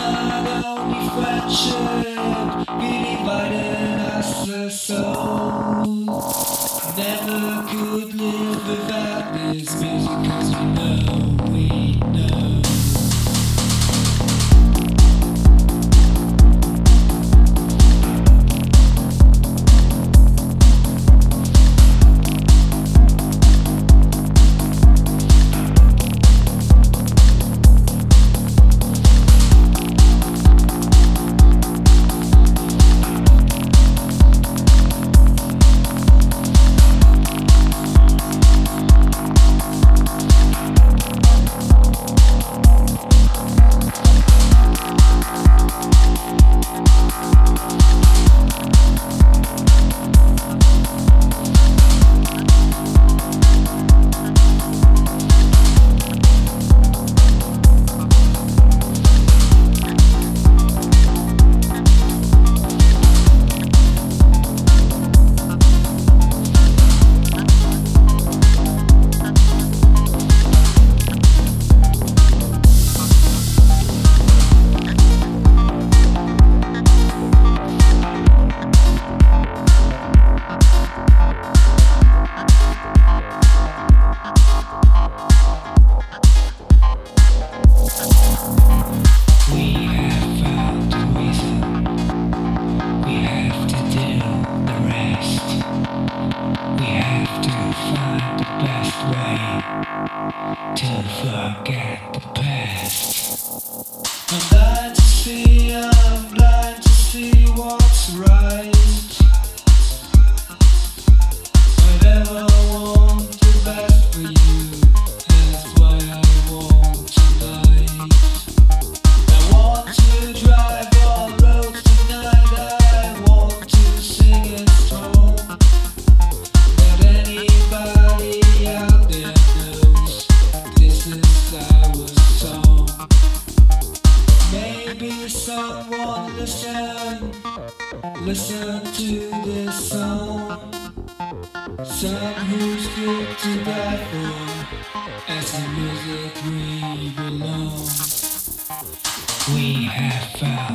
another we fractured. We divided us the. Never could live without this music, cause we know. We have to find the best way to forget the past. I'm blind to see, I'm blind to see what's right. listen, to this song. Some who's good to die for, as the music we belong. We have found.